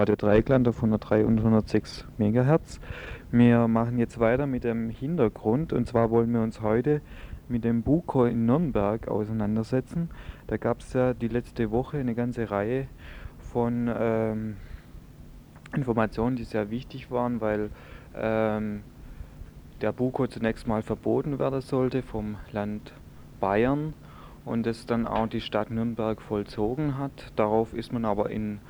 Radio Dreikland auf 103 und 106 MHz. Wir machen jetzt weiter mit dem Hintergrund und zwar wollen wir uns heute mit dem Buko in Nürnberg auseinandersetzen. Da gab es ja die letzte Woche eine ganze Reihe von ähm, Informationen, die sehr wichtig waren, weil ähm, der Buko zunächst mal verboten werden sollte vom Land Bayern und es dann auch die Stadt Nürnberg vollzogen hat. Darauf ist man aber in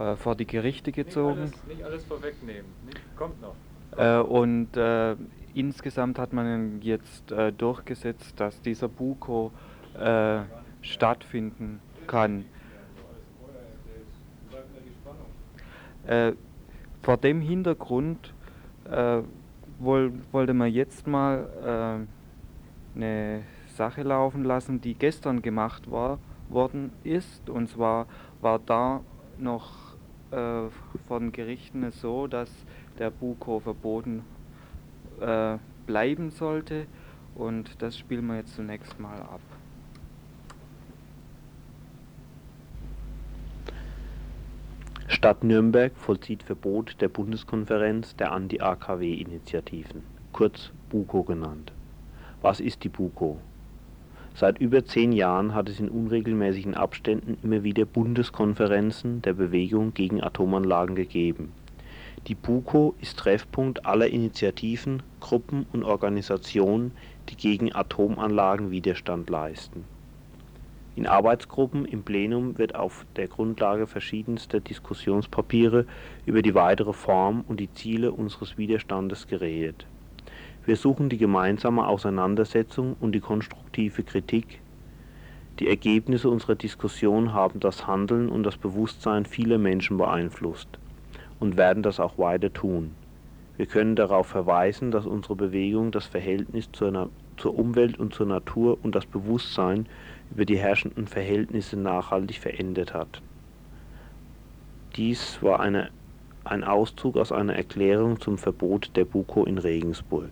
äh, vor die Gerichte gezogen. Nicht alles, nicht alles vorwegnehmen, nicht, kommt noch. Äh, und äh, insgesamt hat man jetzt äh, durchgesetzt, dass dieser Buko stattfinden kann. Vor dem Hintergrund woll, wollte man jetzt mal eine Sache laufen lassen, die gestern gemacht war, worden ist. Und zwar war da noch äh, von Gerichten es so, dass der Buko verboten äh, bleiben sollte und das spielen wir jetzt zunächst mal ab. Stadt Nürnberg vollzieht Verbot der Bundeskonferenz der Anti-AKW-Initiativen, kurz BUKO genannt. Was ist die BUKO? Seit über zehn Jahren hat es in unregelmäßigen Abständen immer wieder Bundeskonferenzen der Bewegung gegen Atomanlagen gegeben. Die BUKO ist Treffpunkt aller Initiativen, Gruppen und Organisationen, die gegen Atomanlagen Widerstand leisten. In Arbeitsgruppen im Plenum wird auf der Grundlage verschiedenster Diskussionspapiere über die weitere Form und die Ziele unseres Widerstandes geredet wir suchen die gemeinsame Auseinandersetzung und die konstruktive Kritik. Die Ergebnisse unserer Diskussion haben das Handeln und das Bewusstsein vieler Menschen beeinflusst und werden das auch weiter tun. Wir können darauf verweisen, dass unsere Bewegung das Verhältnis zur, zur Umwelt und zur Natur und das Bewusstsein über die herrschenden Verhältnisse nachhaltig verändert hat. Dies war eine, ein Auszug aus einer Erklärung zum Verbot der Buko in Regensburg.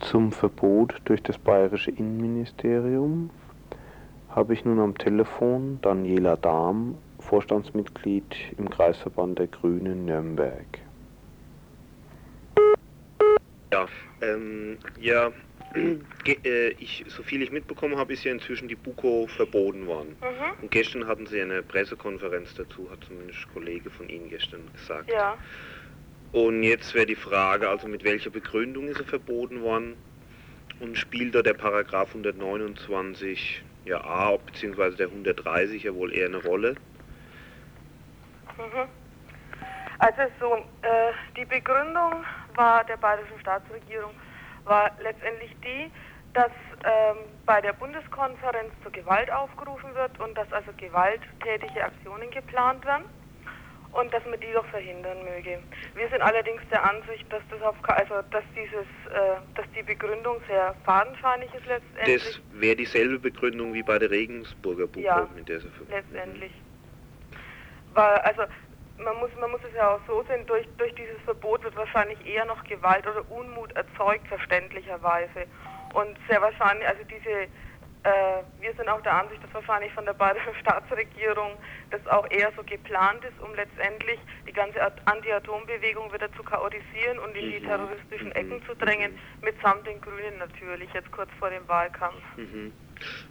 Zum Verbot durch das bayerische Innenministerium habe ich nun am Telefon Daniela Dahm, Vorstandsmitglied im Kreisverband der Grünen Nürnberg. Ja, ähm, ja, äh, ich, so viel ich mitbekommen habe, ist ja inzwischen die BUKO verboten worden. Mhm. Und gestern hatten sie eine Pressekonferenz dazu, hat zumindest ein Kollege von Ihnen gestern gesagt. Ja. Und jetzt wäre die Frage, also mit welcher Begründung ist er verboten worden? Und spielt da der Paragraph 129 ja A bzw. der 130 ja wohl eher eine Rolle? Mhm. Also so, äh, die Begründung war der bayerischen Staatsregierung war letztendlich die, dass ähm, bei der Bundeskonferenz zur Gewalt aufgerufen wird und dass also gewalttätige Aktionen geplant werden und dass man die doch verhindern möge. Wir sind allerdings der Ansicht, dass das auf also dass dieses äh, dass die Begründung sehr fadenscheinig ist letztendlich. Das wäre dieselbe Begründung wie bei der Regensburger Buche, ja, mit der sie letztendlich. Weil also man muss, man muss es ja auch so sehen, durch, durch dieses Verbot wird wahrscheinlich eher noch Gewalt oder Unmut erzeugt, verständlicherweise. Und sehr wahrscheinlich, also diese wir sind auch der Ansicht, dass wahrscheinlich von der bayerischen Staatsregierung das auch eher so geplant ist, um letztendlich die ganze Anti-Atom-Bewegung wieder zu chaotisieren und in die mhm. terroristischen Ecken zu drängen, mitsamt den Grünen natürlich, jetzt kurz vor dem Wahlkampf. Mhm.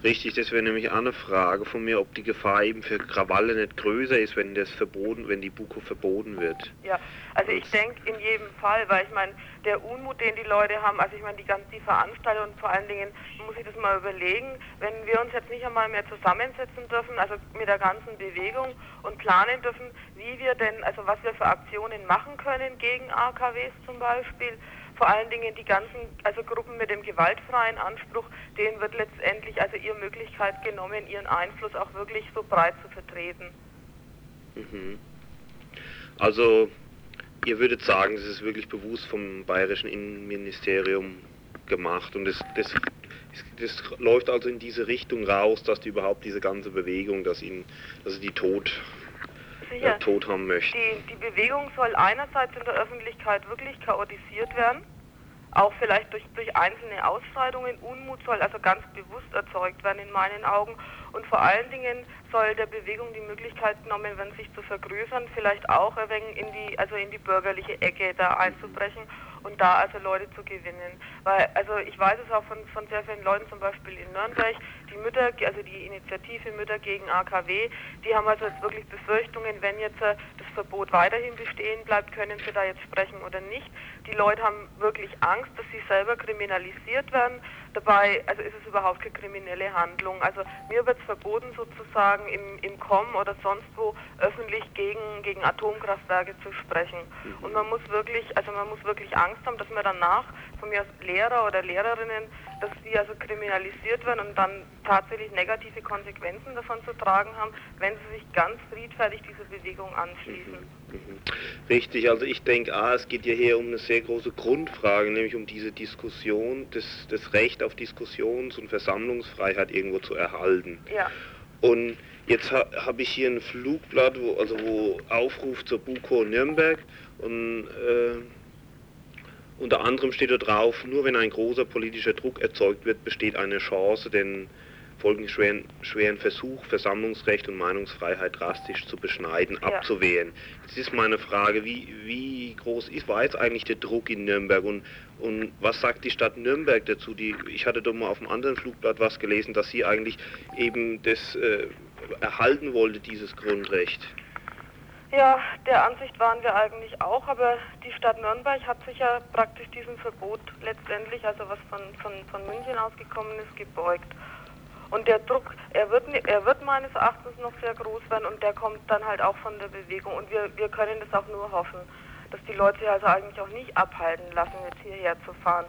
Richtig, das wäre nämlich auch eine Frage von mir, ob die Gefahr eben für Krawalle nicht größer ist, wenn das verboten, wenn die Buko verboten wird. Ja, also ich denke in jedem Fall, weil ich meine, der Unmut, den die Leute haben, also ich meine, die ganzen die Veranstaltungen und vor allen Dingen muss ich das mal überlegen, wenn wir uns jetzt nicht einmal mehr zusammensetzen dürfen, also mit der ganzen Bewegung und planen dürfen, wie wir denn, also was wir für Aktionen machen können gegen AKWs zum Beispiel, vor allen Dingen die ganzen, also Gruppen mit dem gewaltfreien Anspruch, denen wird letztendlich also ihre Möglichkeit genommen, ihren Einfluss auch wirklich so breit zu vertreten. Mhm. Also ihr würdet sagen, es ist wirklich bewusst vom bayerischen Innenministerium gemacht und das, das, das läuft also in diese Richtung raus, dass die überhaupt diese ganze Bewegung, dass ihnen, dass sie die Tod Sicher. Äh, tot haben möchten. Die, die Bewegung soll einerseits in der Öffentlichkeit wirklich chaotisiert werden. auch vielleicht durch, durch einzelne Ausschreitungen. Unmut soll also ganz bewusst erzeugt werden in meinen Augen. Und vor allen Dingen soll der Bewegung die Möglichkeit genommen werden, sich zu vergrößern, vielleicht auch ein wenig in die, also in die bürgerliche Ecke da einzubrechen und da also Leute zu gewinnen. Weil, also ich weiß es auch von, von sehr vielen Leuten, zum Beispiel in Nürnberg, die Mütter, also die Initiative Mütter gegen AKW, die haben also jetzt wirklich Befürchtungen, wenn jetzt äh, das Verbot weiterhin bestehen bleibt, können sie da jetzt sprechen oder nicht. Die Leute haben wirklich Angst, dass sie selber kriminalisiert werden. Dabei, also ist es überhaupt keine kriminelle Handlung. Also mir wird es verboten sozusagen im, im Com oder sonst wo öffentlich gegen, gegen Atomkraftwerke zu sprechen. Mhm. Und man muss wirklich, also man muss wirklich Angst haben, dass man danach von mir als Lehrer oder Lehrerinnen, dass die also kriminalisiert werden und dann tatsächlich negative Konsequenzen davon zu tragen haben, wenn sie sich ganz friedfertig dieser Bewegung anschließen. Mhm. Mhm. Richtig, also ich denke, ah, es geht ja hier um eine sehr große Grundfrage, nämlich um diese Diskussion, das, das Recht auf Diskussions- und Versammlungsfreiheit irgendwo zu erhalten. Ja. Und jetzt ha, habe ich hier ein Flugblatt, wo, also wo Aufruf zur BUKO Nürnberg und äh, unter anderem steht da drauf, nur wenn ein großer politischer Druck erzeugt wird, besteht eine Chance, den folgenschweren schweren Versuch, Versammlungsrecht und Meinungsfreiheit drastisch zu beschneiden, ja. abzuwehren. Jetzt ist meine Frage, wie, wie groß ist, war jetzt eigentlich der Druck in Nürnberg und, und was sagt die Stadt Nürnberg dazu? Die, ich hatte doch mal auf einem anderen Flugblatt was gelesen, dass sie eigentlich eben das äh, erhalten wollte, dieses Grundrecht. Ja, der Ansicht waren wir eigentlich auch, aber die Stadt Nürnberg hat sich ja praktisch diesem Verbot letztendlich, also was von, von, von München ausgekommen ist, gebeugt. Und der Druck, er wird, er wird meines Erachtens noch sehr groß werden und der kommt dann halt auch von der Bewegung. Und wir, wir können das auch nur hoffen, dass die Leute also eigentlich auch nicht abhalten lassen, jetzt hierher zu fahren.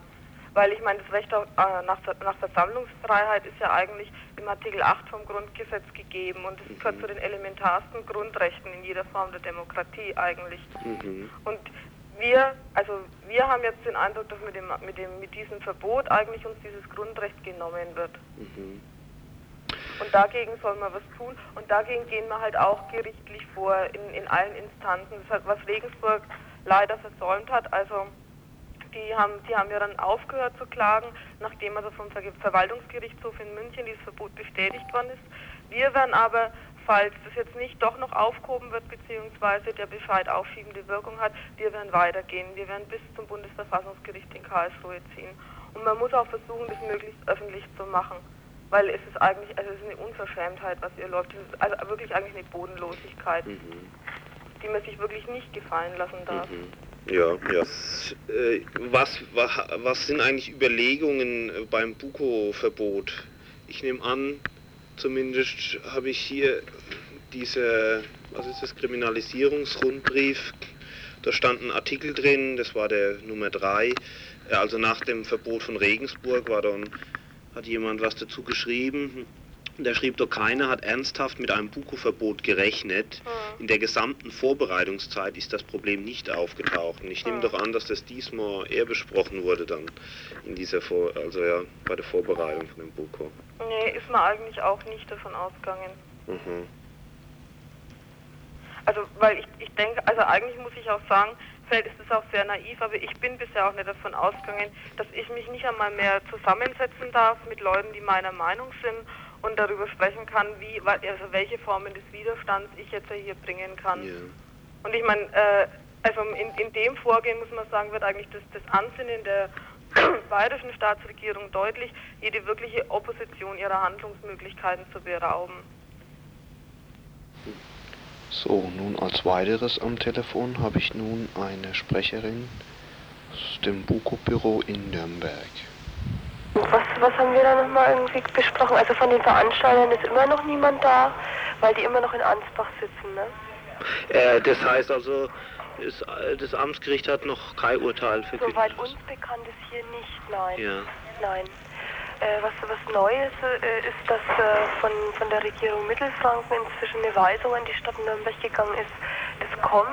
Weil ich meine, das Recht auf, äh, nach, nach Versammlungsfreiheit ist ja eigentlich im Artikel 8 vom Grundgesetz gegeben und es gehört mhm. zu den elementarsten Grundrechten in jeder Form der Demokratie eigentlich. Mhm. Und wir, also wir haben jetzt den Eindruck, dass mit, dem, mit, dem, mit diesem Verbot eigentlich uns dieses Grundrecht genommen wird. Mhm. Und dagegen soll man was tun. Und dagegen gehen wir halt auch gerichtlich vor in, in allen Instanzen. Das ist was Regensburg leider versäumt hat. Also die haben, die haben ja dann aufgehört zu klagen, nachdem also vom Ver Verwaltungsgerichtshof in München dieses Verbot bestätigt worden ist. Wir werden aber, falls das jetzt nicht doch noch aufgehoben wird, beziehungsweise der Bescheid aufschiebende Wirkung hat, wir werden weitergehen. Wir werden bis zum Bundesverfassungsgericht in Karlsruhe ziehen. Und man muss auch versuchen, das möglichst öffentlich zu machen weil es ist eigentlich, also es ist eine Unverschämtheit, was hier läuft. Es ist also wirklich eigentlich eine Bodenlosigkeit, mhm. die man sich wirklich nicht gefallen lassen darf. Mhm. Ja, ja. Äh, was, was, was sind eigentlich Überlegungen beim Buko-Verbot? Ich nehme an, zumindest habe ich hier diese, was ist das, Kriminalisierungsrundbrief, da stand ein Artikel drin, das war der Nummer 3, also nach dem Verbot von Regensburg war dann hat jemand was dazu geschrieben. Der schrieb doch, keiner hat ernsthaft mit einem Buko-Verbot gerechnet. Mhm. In der gesamten Vorbereitungszeit ist das Problem nicht aufgetaucht. Und ich nehme mhm. doch an, dass das diesmal eher besprochen wurde dann in dieser Vor also ja, bei der Vorbereitung von dem Buko. Nee, ist man eigentlich auch nicht davon ausgegangen. Mhm. Also, weil ich, ich denke, also eigentlich muss ich auch sagen, Feld ist es auch sehr naiv, aber ich bin bisher auch nicht davon ausgegangen, dass ich mich nicht einmal mehr zusammensetzen darf mit Leuten, die meiner Meinung sind und darüber sprechen kann, wie, also welche Formen des Widerstands ich jetzt hier bringen kann. Yeah. Und ich meine, äh, also in, in dem Vorgehen muss man sagen, wird eigentlich das, das Ansinnen der bayerischen Staatsregierung deutlich, jede wirkliche Opposition ihrer Handlungsmöglichkeiten zu berauben. So, nun als weiteres am Telefon habe ich nun eine Sprecherin aus dem Buko-Büro in Nürnberg. Was, was haben wir da nochmal irgendwie besprochen? Also von den Veranstaltern ist immer noch niemand da, weil die immer noch in Ansbach sitzen, ne? Äh, das heißt also, ist, das Amtsgericht hat noch kein Urteil verkündet. Soweit uns bekannt ist hier nicht, nein. Ja. Nein. Äh, was, was Neues äh, ist, dass äh, von, von der Regierung Mittelfranken inzwischen eine Weisung an die Stadt Nürnberg gegangen ist, das KOM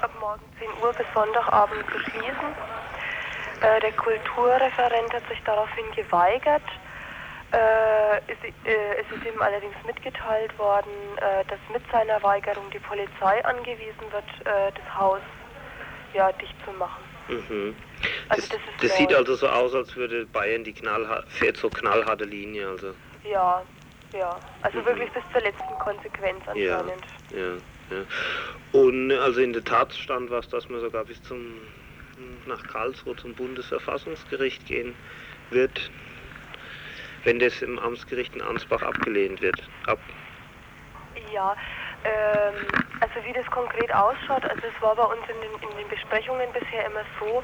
ab morgen 10 Uhr bis Sonntagabend zu schließen. Äh, der Kulturreferent hat sich daraufhin geweigert. Äh, es, äh, es, ist ihm allerdings mitgeteilt worden, dass mit seiner Weigerung die Polizei angewiesen wird, das Haus ja, dicht zu machen. Mhm. Also Das, das ist das sieht also so aus, als würde Bayern die fährt so knallharte Linie. Also Ja, ja. Also Mhm. wirklich bis zur letzten Konsequenz Ja. anscheinend. ja, ja. Und also in der Tat stand was, dass man sogar bis zum nach Karlsruhe zum Bundesverfassungsgericht gehen wird, wenn das im Amtsgericht in Ansbach abgelehnt wird. Ab, Ja, ähm, also wie das konkret ausschaut, also es war bei uns in den, in den Besprechungen bisher immer so,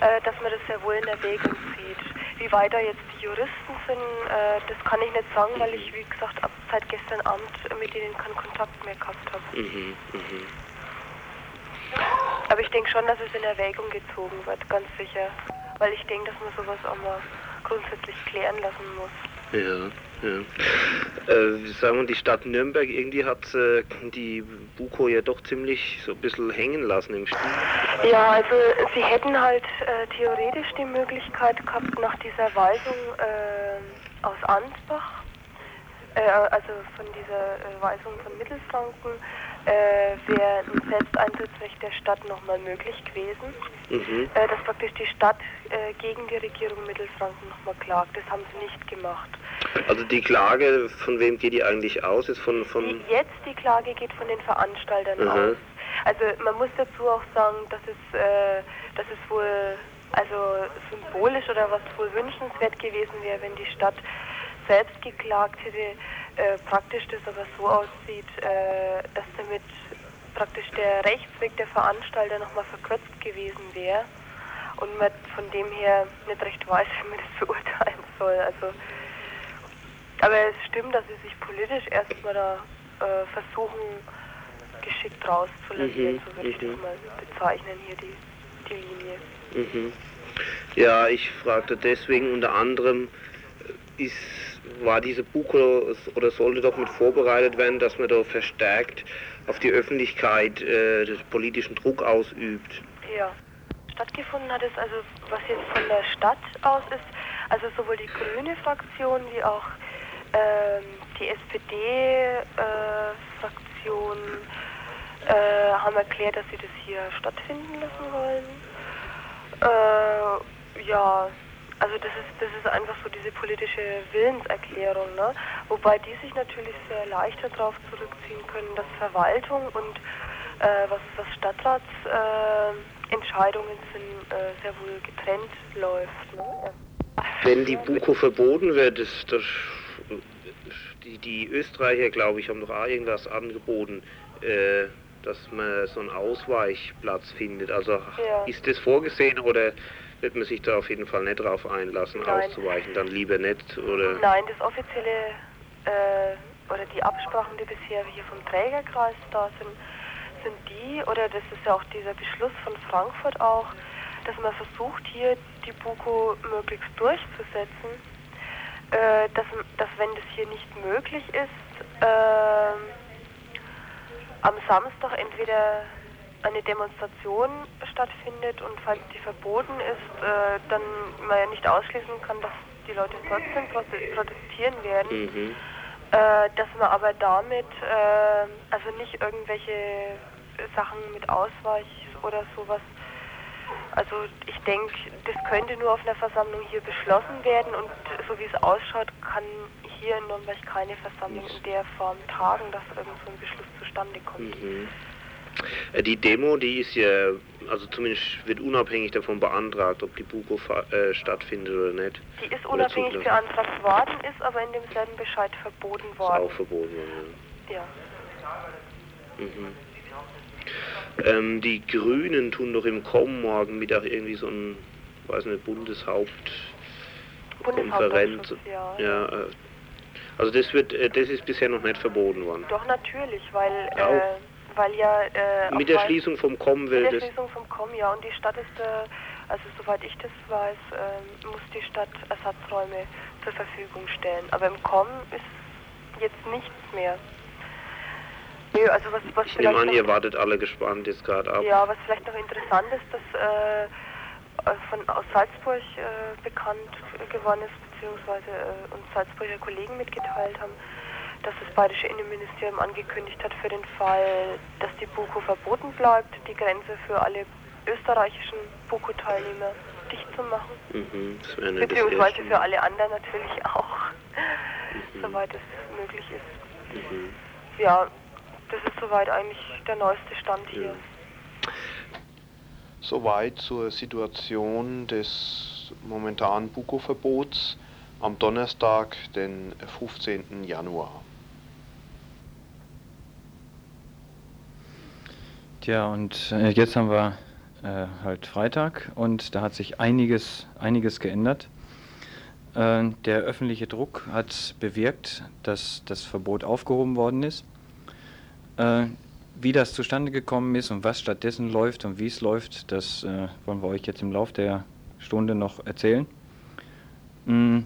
äh, dass man das sehr wohl in Erwägung zieht. Wie weit da jetzt die Juristen sind, äh, das kann ich nicht sagen, weil ich, wie gesagt, ab seit gestern Abend mit denen keinen Kontakt mehr gehabt habe. mhm, mhm. Aber ich denke schon, dass es in Erwägung gezogen wird, ganz sicher. Weil ich denke, dass man sowas auch mal grundsätzlich klären lassen muss. Ja, ja. Äh, sagen wir, die Stadt Nürnberg, irgendwie hat äh, die Buko ja doch ziemlich so ein bisschen hängen lassen im Spiel. Ja, also sie hätten halt äh, theoretisch die Möglichkeit gehabt, nach dieser Weisung äh, aus Ansbach, äh, also von dieser äh, Weisung von Mittelfranken, äh, wäre ein Selbsteintrittsrecht der Stadt nochmal möglich gewesen, Mhm. äh, dass praktisch die Stadt äh, gegen die Regierung Mittelfranken nochmal klagt. Das haben sie nicht gemacht. Also die Klage, von wem geht die eigentlich aus? Ist von, von Die, jetzt die Klage geht von den Veranstaltern Mhm. aus. Also man muss dazu auch sagen, dass es, äh, dass es wohl also symbolisch oder was wohl wünschenswert gewesen wäre, wenn die Stadt selbst geklagt hätte. Äh, praktisch das aber so aussieht, äh, dass damit praktisch der Rechtsweg der Veranstalter nochmal verkürzt gewesen wäre und man von dem her nicht recht weiß, wie man das beurteilen soll. Also aber es stimmt, dass sie sich politisch erstmal da äh, versuchen, geschickt rauszulavieren, Mhm, so würde ich mhm. das mal bezeichnen, hier die, die Linie. Mhm. Ja, ich fragte deswegen unter anderem, äh, ist, war diese Buko oder sollte doch mit vorbereitet werden, dass man da verstärkt auf die Öffentlichkeit äh, des politischen Druck ausübt? Ja. Stattgefunden hat es also, was jetzt von der Stadt aus ist, also sowohl die grüne Fraktion wie auch ähm, die SPD-Fraktion äh, haben erklärt, dass sie das hier stattfinden lassen wollen. Äh, ja, also das ist, das ist einfach so diese politische Willenserklärung, ne? Wobei die sich natürlich sehr leicht darauf zurückziehen können, dass Verwaltung und äh, was, was Stadtratsentscheidungen äh, sind, äh, sehr wohl getrennt läuft. Ne? Wenn die Buko verboten wird, ist das, die, die Österreicher, glaube ich, haben doch auch irgendwas angeboten, äh, dass man so einen Ausweichplatz findet. Also Ja. ist das vorgesehen oder wird man sich da auf jeden Fall nicht drauf einlassen, Nein. auszuweichen? Dann lieber nicht? Oder? Nein, das offizielle äh, oder die Absprachen, die bisher hier vom Trägerkreis da sind, sind die, oder das ist ja auch dieser Beschluss von Frankfurt auch, dass man versucht, hier die Buko möglichst durchzusetzen, äh, dass, dass wenn das hier nicht möglich ist, ähm, am Samstag entweder eine Demonstration stattfindet und falls die verboten ist, äh, dann man ja nicht ausschließen kann, dass die Leute trotzdem prote- protestieren werden, Mhm. äh, dass man aber damit äh, also nicht irgendwelche Sachen mit Ausweich oder sowas. Also ich denke, das könnte nur auf einer Versammlung hier beschlossen werden und so wie es ausschaut, kann hier in Nürnberg keine Versammlung in der Form tagen, dass irgend so ein Beschluss zustande kommt. Mhm. Äh, Die Demo, die ist ja, also zumindest wird unabhängig davon beantragt, ob die Buko äh, stattfindet oder nicht. Die ist unabhängig beantragt worden, ist aber in demselben Bescheid verboten Ist auch worden. verboten worden. Ja. Ja. Mhm. Ähm, die Grünen tun doch im kommen morgen Mittag irgendwie so ein, weiß nicht, Bundeshaupt Konferenz. Bundeshauptausschuss, ja. Ja, äh, also das wird, äh, das ist bisher noch nicht verboten worden. Doch natürlich, weil, äh, weil ja äh, Mit der Schließung vom Kommen will mit der. Schließung vom KOM, ja, und die Stadt ist, äh, also soweit ich das weiß, äh, muss die Stadt Ersatzräume zur Verfügung stellen. Aber im KOM ist jetzt nichts mehr. Nö, also was, was Ich nehme an, noch- ihr wartet alle gespannt jetzt gerade ab. Ja, was vielleicht noch interessant ist, dass äh, von aus Salzburg äh, bekannt geworden ist, beziehungsweise äh, uns Salzburger Kollegen mitgeteilt haben, dass das bayerische Innenministerium angekündigt hat für den Fall, dass die Buko verboten bleibt, die Grenze für alle österreichischen BUKO-Teilnehmer dicht zu machen. Mhm, Beziehungsweise das für alle anderen natürlich auch, Mhm. soweit es möglich ist. Mhm. Ja, das ist soweit eigentlich der neueste Stand hier. Soweit zur Situation des momentanen Buko-Verbots am Donnerstag, den 15. Januar. Tja, und äh, jetzt haben wir äh, halt Freitag und da hat sich einiges, einiges geändert. Äh, der öffentliche Druck hat bewirkt, dass das Verbot aufgehoben worden ist. Äh, wie das zustande gekommen ist und was stattdessen läuft und wie es läuft, das äh, wollen wir euch jetzt im Laufe der Stunde noch erzählen. Mm,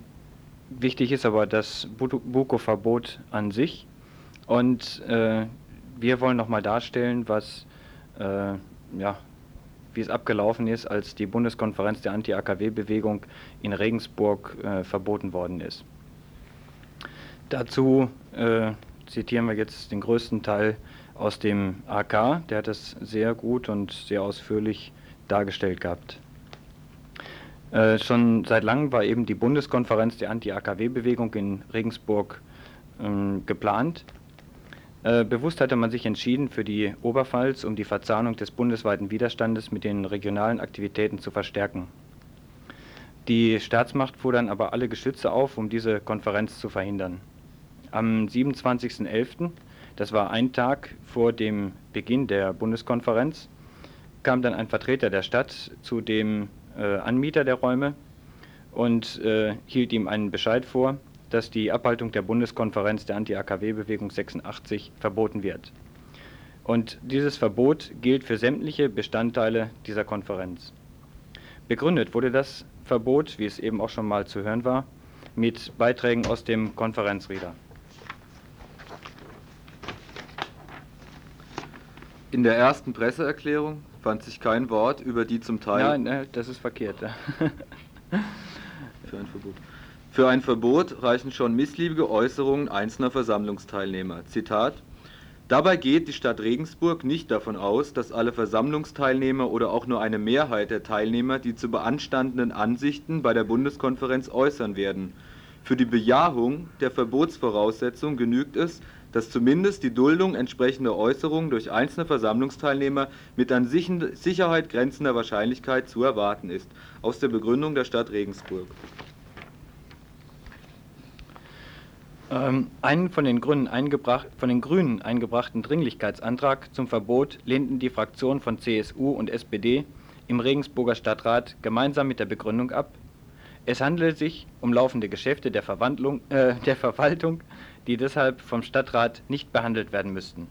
wichtig ist aber das Bu- Buko-Verbot an sich und wir wollen nochmal darstellen, was, ja, wie es abgelaufen ist, als die Bundeskonferenz der Anti-AKW-Bewegung in Regensburg äh, verboten worden ist. Dazu äh, zitieren wir jetzt den größten Teil aus dem AK, der hat das sehr gut und sehr ausführlich dargestellt gehabt. Äh, schon seit langem war eben die Bundeskonferenz der Anti-AKW-Bewegung in Regensburg ähm, geplant. Äh, bewusst hatte man sich entschieden für die Oberpfalz, um die Verzahnung des bundesweiten Widerstandes mit den regionalen Aktivitäten zu verstärken. Die Staatsmacht fuhr dann aber alle Geschütze auf, um diese Konferenz zu verhindern. Am 27.11., das war ein Tag vor dem Beginn der Bundeskonferenz, kam dann ein Vertreter der Stadt zu dem äh, Anmieter der Räume und äh, hielt ihm einen Bescheid vor, dass die Abhaltung der Bundeskonferenz der Anti-AKW-Bewegung 86 verboten wird. Und dieses Verbot gilt für sämtliche Bestandteile dieser Konferenz. Begründet wurde das Verbot, wie es eben auch schon mal zu hören war, mit Beiträgen aus dem Konferenzrieder. In der ersten Presseerklärung fand sich kein Wort über die zum Teil Nein, äh, das ist verkehrt. für ein Verbot. Für ein Verbot reichen schon missliebige Äußerungen einzelner Versammlungsteilnehmer. Zitat: Dabei geht die Stadt Regensburg nicht davon aus, dass alle Versammlungsteilnehmer oder auch nur eine Mehrheit der Teilnehmer die zu beanstandenden Ansichten bei der Bundeskonferenz äußern werden. Für die Bejahung der Verbotsvoraussetzung genügt es, dass zumindest die Duldung entsprechender Äußerungen durch einzelne Versammlungsteilnehmer mit an Sicherheit grenzender Wahrscheinlichkeit zu erwarten ist. Aus der Begründung der Stadt Regensburg. Ähm, einen von den, Grünen von den Grünen eingebrachten Dringlichkeitsantrag zum Verbot lehnten die Fraktionen von CSU und SPD im Regensburger Stadtrat gemeinsam mit der Begründung ab, es handele sich um laufende Geschäfte der, äh, der Verwaltung, die deshalb vom Stadtrat nicht behandelt werden müssten.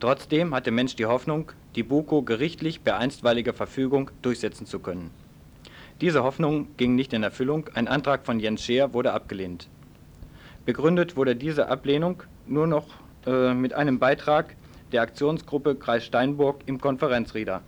Trotzdem hatte Mensch die Hoffnung, die BUKO gerichtlich per einstweiliger Verfügung durchsetzen zu können. Diese Hoffnung ging nicht in Erfüllung, ein Antrag von Jens Scheer wurde abgelehnt. Begründet wurde diese Ablehnung nur noch äh, mit einem Beitrag der Aktionsgruppe Kreis Steinburg im Konferenzrieder.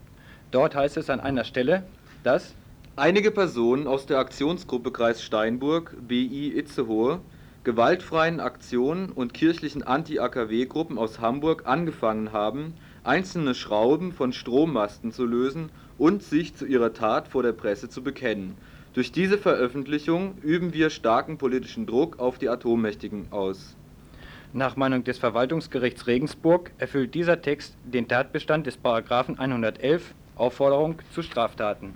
Dort heißt es an einer Stelle, dass Einige Personen aus der Aktionsgruppe Kreis Steinburg, BI Itzehoe, gewaltfreien Aktionen und kirchlichen Anti-AKW-Gruppen aus Hamburg angefangen haben, einzelne Schrauben von Strommasten zu lösen und sich zu ihrer Tat vor der Presse zu bekennen. Durch diese Veröffentlichung üben wir starken politischen Druck auf die Atommächtigen aus. nach Meinung des Verwaltungsgerichts Regensburg erfüllt dieser Text den Tatbestand des Paragraphen 111 Aufforderung zu Straftaten.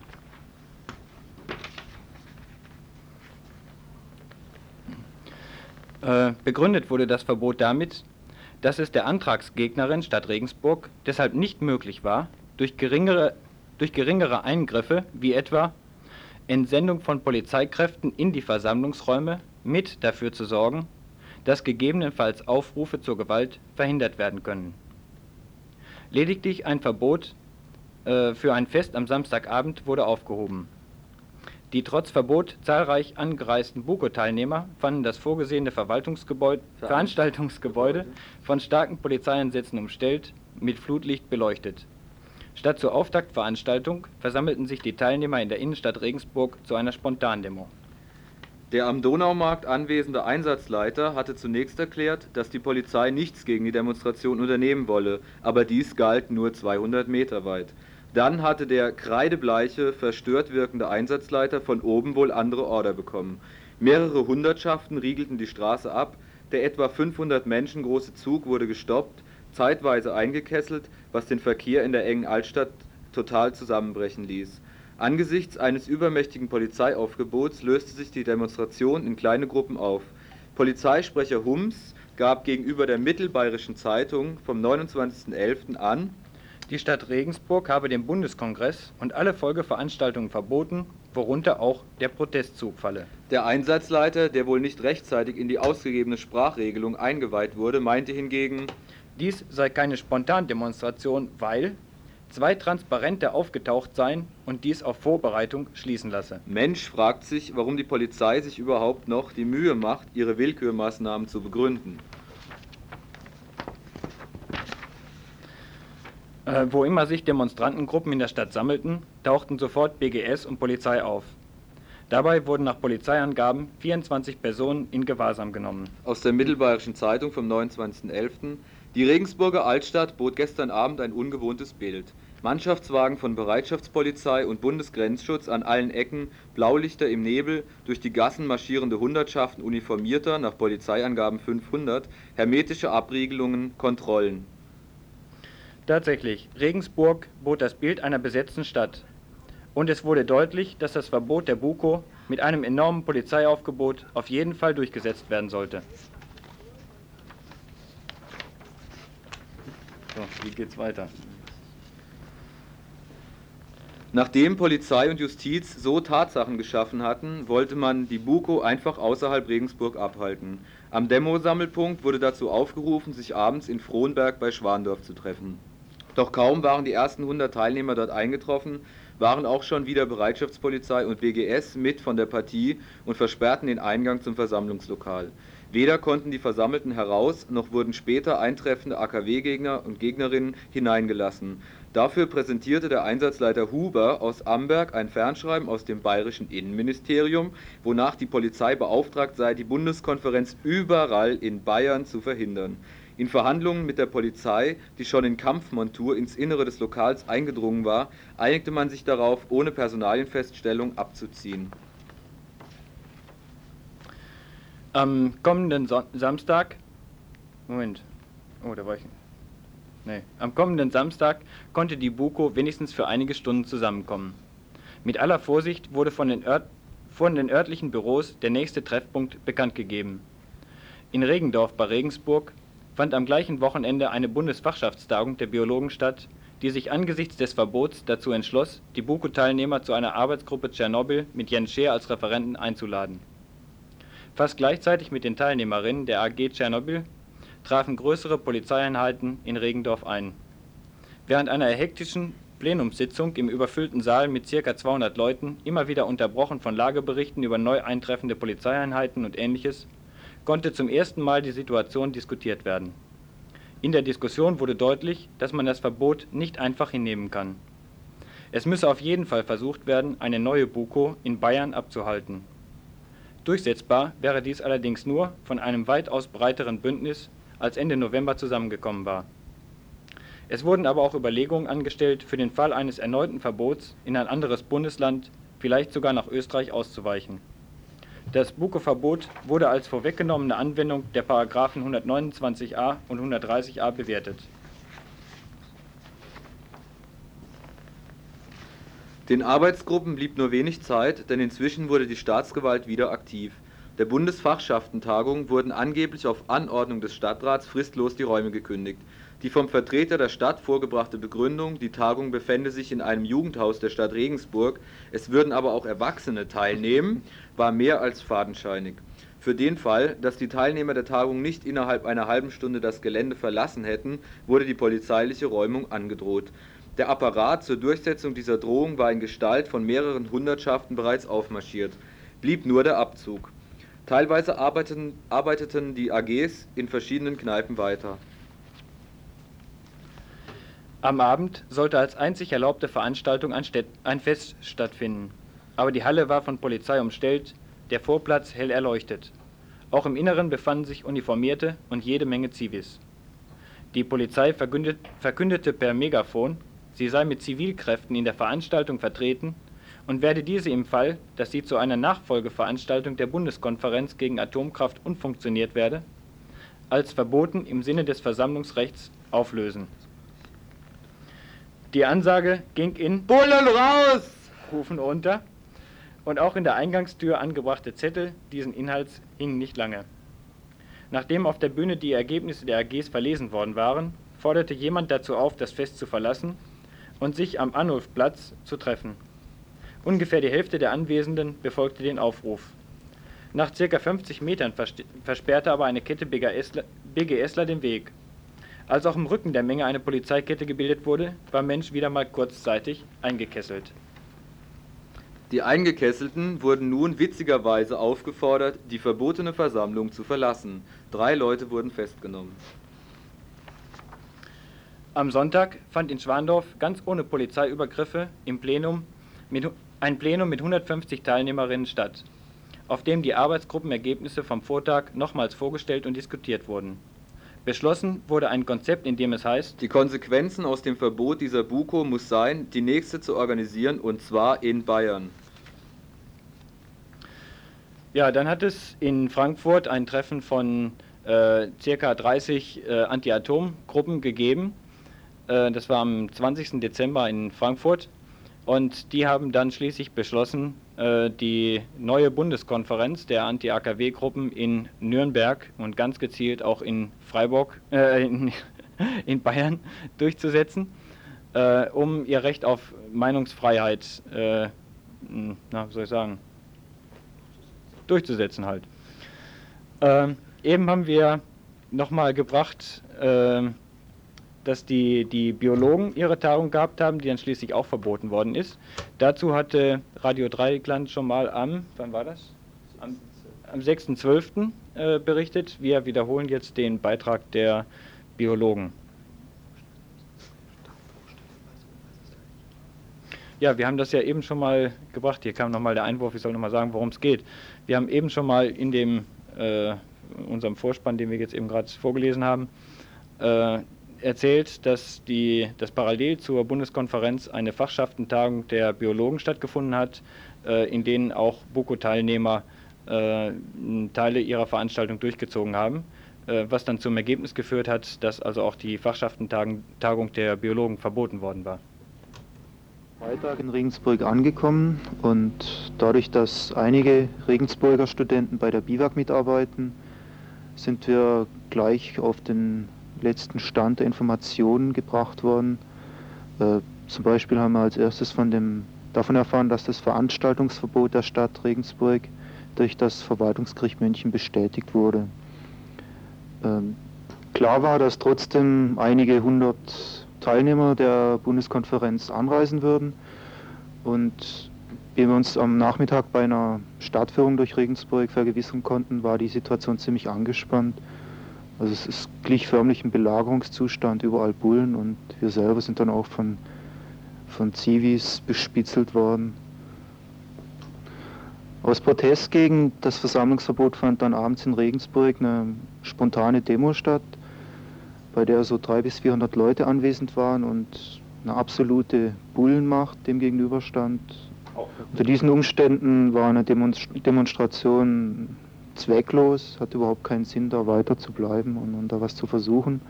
Äh, begründet wurde das Verbot damit, dass es der Antragsgegnerin Stadt Regensburg deshalb nicht möglich war, durch geringere, durch geringere Eingriffe wie etwa Entsendung von Polizeikräften in die Versammlungsräume mit dafür zu sorgen, dass gegebenenfalls Aufrufe zur Gewalt verhindert werden können. Lediglich ein Verbot äh, für ein Fest am Samstagabend wurde aufgehoben. Die trotz Verbot zahlreich angereisten BUKO-Teilnehmer fanden das vorgesehene Verwaltungsgebäude, Veranstaltungsgebäude von starken Polizeieinsätzen umstellt, mit Flutlicht beleuchtet. Statt zur Auftaktveranstaltung versammelten sich die Teilnehmer in der Innenstadt Regensburg zu einer Spontandemo. Der am Donaumarkt anwesende Einsatzleiter hatte zunächst erklärt, dass die Polizei nichts gegen die Demonstration unternehmen wolle, aber dies galt nur 200 Meter weit. Dann hatte der kreidebleiche, verstört wirkende Einsatzleiter von oben wohl andere Order bekommen. Mehrere Hundertschaften riegelten die Straße ab, der etwa 500 Menschen große Zug wurde gestoppt, zeitweise eingekesselt, was den Verkehr in der engen Altstadt total zusammenbrechen ließ. Angesichts eines übermächtigen Polizeiaufgebots löste sich die Demonstration in kleine Gruppen auf. Polizeisprecher Hums gab gegenüber der Mittelbayerischen Zeitung vom 29.11. an, Die Stadt Regensburg habe dem Bundeskongress und alle Folgeveranstaltungen verboten, worunter auch der Protestzug falle. Der Einsatzleiter, der wohl nicht rechtzeitig in die ausgegebene Sprachregelung eingeweiht wurde, meinte hingegen, Dies sei keine Spontandemonstration, weil zwei Transparente aufgetaucht seien und dies auf Vorbereitung schließen lasse. Mensch fragt sich, warum die Polizei sich überhaupt noch die Mühe macht, ihre Willkürmaßnahmen zu begründen. Äh, wo immer sich Demonstrantengruppen in der Stadt sammelten, tauchten sofort BGS und Polizei auf. Dabei wurden nach Polizeiangaben 24 Personen in Gewahrsam genommen. Aus der Mittelbayerischen Zeitung vom 29.11. Die Regensburger Altstadt bot gestern Abend ein ungewohntes Bild. Mannschaftswagen von Bereitschaftspolizei und Bundesgrenzschutz an allen Ecken, Blaulichter im Nebel, durch die Gassen marschierende Hundertschaften uniformierter, nach Polizeiangaben 500, hermetische Abriegelungen, Kontrollen. Tatsächlich, Regensburg bot das Bild einer besetzten Stadt. Und es wurde deutlich, dass das Verbot der Buko mit einem enormen Polizeiaufgebot auf jeden Fall durchgesetzt werden sollte. So, wie geht's weiter? Nachdem Polizei und Justiz so Tatsachen geschaffen hatten, wollte man die Buko einfach außerhalb Regensburg abhalten. Am Demo-Sammelpunkt wurde dazu aufgerufen, sich abends in Frohnberg bei Schwandorf zu treffen. Doch kaum waren die ersten 100 Teilnehmer dort eingetroffen, waren auch schon wieder Bereitschaftspolizei und BGS mit von der Partie und versperrten den Eingang zum Versammlungslokal. Weder konnten die Versammelten heraus, noch wurden später eintreffende AKW-Gegner und Gegnerinnen hineingelassen. Dafür präsentierte der Einsatzleiter Huber aus Amberg ein Fernschreiben aus dem bayerischen Innenministerium, wonach die Polizei beauftragt sei, die Bundeskonferenz überall in Bayern zu verhindern. In Verhandlungen mit der Polizei, die schon in Kampfmontur ins Innere des Lokals eingedrungen war, einigte man sich darauf, ohne Personalienfeststellung abzuziehen. Am kommenden Son Samstag. Moment. Oh, da war ich. Nee. Am kommenden Samstag konnte die Buko wenigstens für einige Stunden zusammenkommen. Mit aller Vorsicht wurde von den, von den örtlichen Büros der nächste Treffpunkt bekannt gegeben. In Regendorf bei Regensburg fand am gleichen Wochenende eine Bundesfachschaftstagung der Biologen statt, die sich angesichts des Verbots dazu entschloss, die BUKO-Teilnehmer zu einer Arbeitsgruppe Tschernobyl mit Jens Scheer als Referenten einzuladen. Fast gleichzeitig mit den Teilnehmerinnen der AG Tschernobyl trafen größere Polizeieinheiten in Regendorf ein. Während einer hektischen Plenumssitzung im überfüllten Saal mit ca. 200 Leuten, immer wieder unterbrochen von Lageberichten über neu eintreffende Polizeieinheiten und ähnliches, konnte zum ersten Mal die Situation diskutiert werden. In der Diskussion wurde deutlich, dass man das Verbot nicht einfach hinnehmen kann. Es müsse auf jeden Fall versucht werden, eine neue Buko in Bayern abzuhalten. Durchsetzbar wäre dies allerdings nur von einem weitaus breiteren Bündnis, als Ende November zusammengekommen war. Es wurden aber auch Überlegungen angestellt, für den Fall eines erneuten Verbots in ein anderes Bundesland, vielleicht sogar nach Österreich auszuweichen. Das Buko-Verbot wurde als vorweggenommene Anwendung der Paragraphen 129a und 130a bewertet. Den Arbeitsgruppen blieb nur wenig Zeit, denn inzwischen wurde die Staatsgewalt wieder aktiv. Der Bundesfachschaftentagung wurden angeblich auf Anordnung des Stadtrats fristlos die Räume gekündigt. Die vom Vertreter der Stadt vorgebrachte Begründung, die Tagung befände sich in einem Jugendhaus der Stadt Regensburg, es würden aber auch Erwachsene teilnehmen, war mehr als fadenscheinig. Für den Fall, dass die Teilnehmer der Tagung nicht innerhalb einer halben Stunde das Gelände verlassen hätten, wurde die polizeiliche Räumung angedroht. Der Apparat zur Durchsetzung dieser Drohung war in Gestalt von mehreren Hundertschaften bereits aufmarschiert. Blieb nur der Abzug. Teilweise arbeiteten, arbeiteten die AGs in verschiedenen Kneipen weiter. Am Abend sollte als einzig erlaubte Veranstaltung ein, ein Fest stattfinden. Aber die Halle war von Polizei umstellt, der Vorplatz hell erleuchtet. Auch im Inneren befanden sich Uniformierte und jede Menge Zivis. Die Polizei verkündete per Megafon, sie sei mit Zivilkräften in der Veranstaltung vertreten und werde diese im Fall, dass sie zu einer Nachfolgeveranstaltung der Bundeskonferenz gegen Atomkraft unfunktioniert werde, als verboten im Sinne des Versammlungsrechts auflösen. Die Ansage ging in Bullen raus! Rufen unter und auch in der Eingangstür angebrachte Zettel diesen Inhalts hingen nicht lange. Nachdem auf der Bühne die Ergebnisse der AGs verlesen worden waren, forderte jemand dazu auf, das Fest zu verlassen und sich am Anulfplatz zu treffen. Ungefähr die Hälfte der Anwesenden befolgte den Aufruf. Nach circa 50 Metern versperrte aber eine Kette BGSler, BGSler den Weg. Als auch im Rücken der Menge eine Polizeikette gebildet wurde, war Mensch wieder mal kurzzeitig eingekesselt. Die Eingekesselten wurden nun witzigerweise aufgefordert, die verbotene Versammlung zu verlassen. Drei Leute wurden festgenommen. Am Sonntag fand in Schwandorf ganz ohne Polizeiübergriffe im Plenum ein Plenum mit 150 Teilnehmerinnen statt, auf dem die Arbeitsgruppenergebnisse vom Vortag nochmals vorgestellt und diskutiert wurden. Beschlossen wurde ein Konzept, in dem es heißt, Die Konsequenzen aus dem Verbot dieser BUKO muss sein, die nächste zu organisieren und zwar in Bayern. Ja, dann hat es in Frankfurt ein Treffen von äh, circa 30 äh, Anti-Atom-Gruppen gegeben. Äh, das war am 20. Dezember in Frankfurt. Und die haben dann schließlich beschlossen, äh, die neue Bundeskonferenz der Anti-AKW-Gruppen in Nürnberg und ganz gezielt auch in Freiburg, äh, in, in, Bayern durchzusetzen, äh, um ihr Recht auf Meinungsfreiheit, äh, na, wie soll ich sagen, durchzusetzen halt. Ähm, eben haben wir nochmal gebracht, äh, dass die, die Biologen ihre Tagung gehabt haben, die dann schließlich auch verboten worden ist. Dazu hatte Radio Dreieckland schon mal am, wann war das? Am, am 6.12. Äh, berichtet. Wir wiederholen jetzt den Beitrag der Biologen. Ja, wir haben das ja eben schon mal gebracht. Hier kam nochmal der Einwurf, ich soll nochmal sagen, worum es geht. Wir haben eben schon mal in dem äh, unserem Vorspann, den wir jetzt eben gerade vorgelesen haben, äh, erzählt, dass, die, dass parallel zur Bundeskonferenz eine Fachschaftentagung der Biologen stattgefunden hat, äh, in denen auch BOKO-Teilnehmer äh, Teile ihrer Veranstaltung durchgezogen haben, äh, was dann zum Ergebnis geführt hat, dass also auch die Fachschaftentagung der Biologen verboten worden war. Freitag in Regensburg angekommen und dadurch, dass einige Regensburger Studenten bei der BIWAG mitarbeiten, sind wir gleich auf den letzten Stand der Informationen gebracht worden. Äh, zum Beispiel haben wir als erstes von dem, davon erfahren, dass das Veranstaltungsverbot der Stadt Regensburg durch das Verwaltungsgericht München bestätigt wurde. Ähm, klar war, dass trotzdem einige hundert Teilnehmer der Bundeskonferenz anreisen würden und wie wir uns am Nachmittag bei einer Stadtführung durch Regensburg vergewissern konnten, war die Situation ziemlich angespannt. Also es ist glich förmlich ein Belagerungszustand, überall Bullen und wir selber sind dann auch von, von Zivis bespitzelt worden. Aus Protest gegen das Versammlungsverbot fand dann abends in Regensburg eine spontane Demo statt, bei der so 300 bis 400 Leute anwesend waren und eine absolute Bullenmacht dem gegenüberstand. Unter diesen Umständen war eine Demonstration zwecklos, hat überhaupt keinen Sinn, da weiter zu bleiben und, und da was zu versuchen.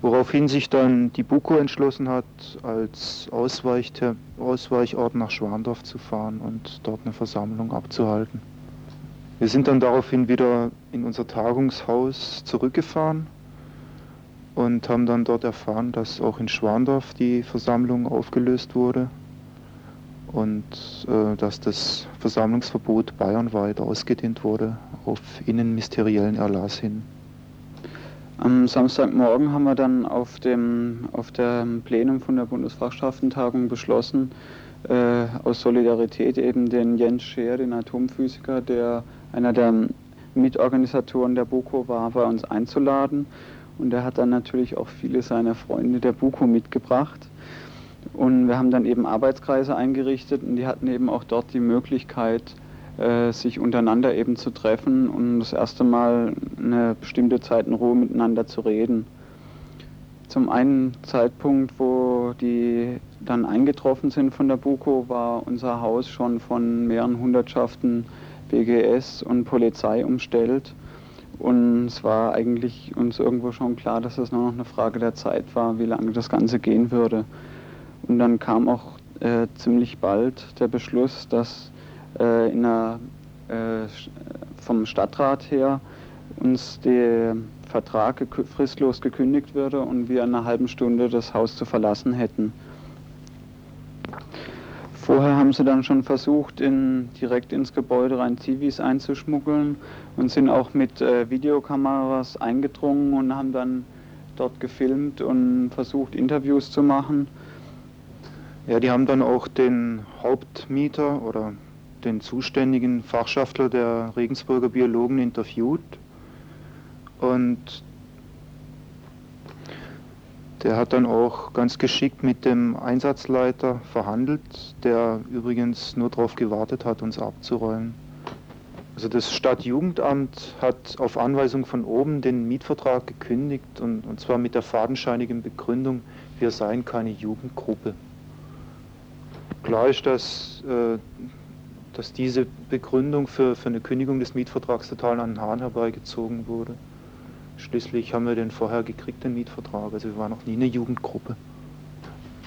Woraufhin sich dann die BUKO entschlossen hat, als Ausweichort nach Schwandorf zu fahren und dort eine Versammlung abzuhalten. Wir sind dann daraufhin wieder in unser Tagungshaus zurückgefahren und haben dann dort erfahren, dass auch in Schwandorf die Versammlung aufgelöst wurde und äh, dass das Versammlungsverbot bayernweit ausgedehnt wurde auf innenministeriellen Erlass hin. Am Samstagmorgen haben wir dann auf dem auf dem Plenum von der Bundesfachschaftentagung beschlossen, äh, aus Solidarität eben den Jens Scheer, den Atomphysiker, der einer der Mitorganisatoren der BUKO war, bei uns einzuladen. Und er hat dann natürlich auch viele seiner Freunde der BUKO mitgebracht. Und wir haben dann eben Arbeitskreise eingerichtet und die hatten eben auch dort die Möglichkeit, äh, sich untereinander eben zu treffen und das erste Mal eine bestimmte Zeit in Ruhe miteinander zu reden. zum einen Zeitpunkt, wo die dann eingetroffen sind von der BUKO, war unser Haus schon von mehreren Hundertschaften BGS und Polizei umstellt. Und es war eigentlich uns irgendwo schon klar, dass es nur noch eine Frage der Zeit war, wie lange das Ganze gehen würde. Und dann kam auch äh, ziemlich bald der Beschluss, dass äh, einer, äh, vom Stadtrat her uns der Vertrag fristlos gekündigt würde und wir in einer halben Stunde das Haus zu verlassen hätten. Vorher haben sie dann schon versucht, in, direkt ins Gebäude rein Zivis einzuschmuggeln und sind auch mit äh, Videokameras eingedrungen und haben dann dort gefilmt und versucht, Interviews zu machen. Ja, die haben dann auch den Hauptmieter oder den zuständigen Fachschaftler der Regensburger Biologen interviewt. Und der hat dann auch ganz geschickt mit dem Einsatzleiter verhandelt, der übrigens nur darauf gewartet hat, uns abzuräumen. Also das Stadtjugendamt hat auf Anweisung von oben den Mietvertrag gekündigt und, und zwar mit der fadenscheinigen Begründung, wir seien keine Jugendgruppe. Klar ist, dass, äh, dass diese Begründung für, für eine Kündigung des Mietvertrags total an den Hahn herbeigezogen wurde. Schließlich haben wir den vorher gekriegt, den Mietvertrag. Also wir waren noch nie eine Jugendgruppe.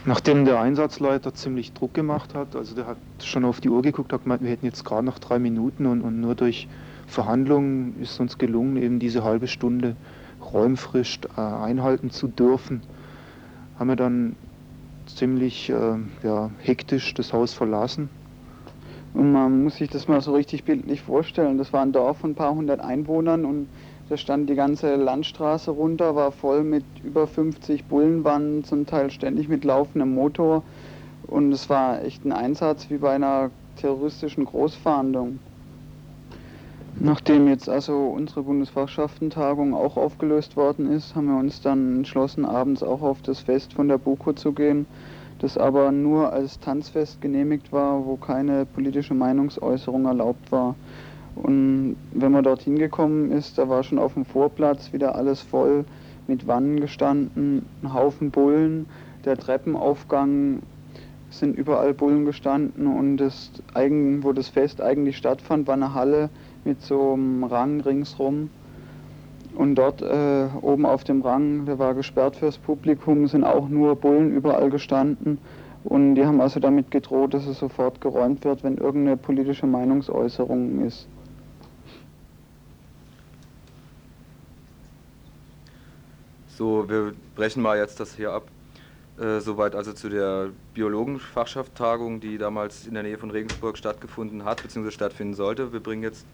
Nachdem der Einsatzleiter ziemlich Druck gemacht hat, also der hat schon auf die Uhr geguckt, hat gemeint, wir hätten jetzt gerade noch drei Minuten und, und nur durch Verhandlungen ist uns gelungen, eben diese halbe Stunde Räumfrist äh, einhalten zu dürfen. Haben wir dann ziemlich äh, ja, hektisch das Haus verlassen. Und man muss sich das mal so richtig bildlich vorstellen. Das war ein Dorf von ein paar hundert Einwohnern und da stand die ganze Landstraße runter, war voll mit über 50 Bullenbanden, zum Teil ständig mit laufendem Motor. Und es war echt ein Einsatz wie bei einer terroristischen Großfahndung. Nachdem jetzt also unsere Bundesfachschaftentagung auch aufgelöst worden ist, haben wir uns dann entschlossen, abends auch auf das Fest von der BUKO zu gehen, das aber nur als Tanzfest genehmigt war, wo keine politische Meinungsäußerung erlaubt war. Und wenn man dorthin gekommen ist, da war schon auf dem Vorplatz wieder alles voll mit Wannen gestanden, ein Haufen Bullen, der Treppenaufgang sind überall Bullen gestanden und das, wo das Fest eigentlich stattfand, war eine Halle mit so einem Rang ringsrum. Und dort äh, oben auf dem Rang, der war gesperrt fürs Publikum, sind auch nur Bullen überall gestanden. Und die haben also damit gedroht, dass es sofort geräumt wird, wenn irgendeine politische Meinungsäußerung ist. So, wir brechen mal jetzt das hier ab. Äh, soweit also zu der Biologenfachschaft-Tagung, die damals in der Nähe von Regensburg stattgefunden hat bzw. stattfinden sollte. Wir bringen jetzt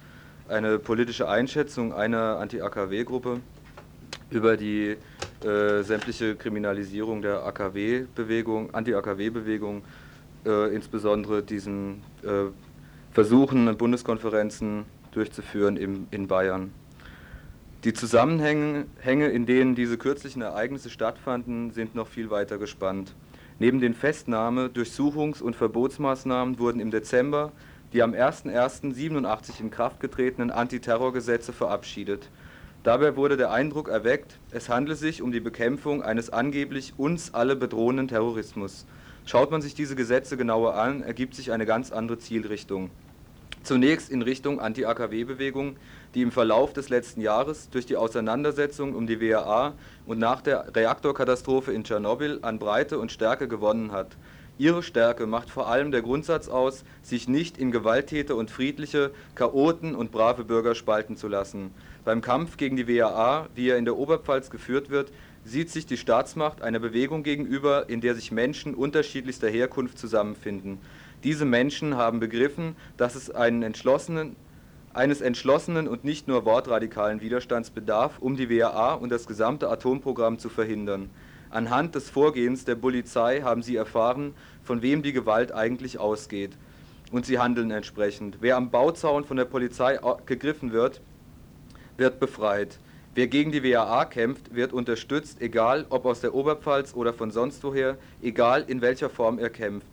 eine politische Einschätzung einer Anti-AKW-Gruppe über die äh, sämtliche Kriminalisierung der AKW-Bewegung, Anti-AKW-Bewegung, äh, insbesondere diesen äh, Versuchen, Bundeskonferenzen durchzuführen im, in Bayern. Die Zusammenhänge, in denen diese kürzlichen Ereignisse stattfanden, sind noch viel weiter gespannt. Neben den Festnahme-, Durchsuchungs- und Verbotsmaßnahmen wurden im Dezember die am 01.01.87 in Kraft getretenen Antiterrorgesetze verabschiedet. Dabei wurde der Eindruck erweckt, es handle sich um die Bekämpfung eines angeblich uns alle bedrohenden Terrorismus. Schaut man sich diese Gesetze genauer an, ergibt sich eine ganz andere Zielrichtung. Zunächst in Richtung Anti-AKW-Bewegung, die im Verlauf des letzten Jahres durch die Auseinandersetzung um die WAA und nach der Reaktorkatastrophe in Tschernobyl an Breite und Stärke gewonnen hat. Ihre Stärke macht vor allem der Grundsatz aus, sich nicht in Gewalttäter und friedliche, Chaoten und brave Bürger spalten zu lassen. Beim Kampf gegen die WAA, wie er in der Oberpfalz geführt wird, sieht sich die Staatsmacht einer Bewegung gegenüber, in der sich Menschen unterschiedlichster Herkunft zusammenfinden. Diese Menschen haben begriffen, dass es entschlossenen eines entschlossenen und nicht nur wortradikalen Widerstands bedarf, um die WAA und das gesamte Atomprogramm zu verhindern. Anhand des Vorgehens der Polizei haben sie erfahren, von wem die Gewalt eigentlich ausgeht. Und sie handeln entsprechend. Wer am Bauzaun von der Polizei gegriffen wird, wird befreit. Wer gegen die WAA kämpft, wird unterstützt, egal ob aus der Oberpfalz oder von sonst woher, egal in welcher Form er kämpft.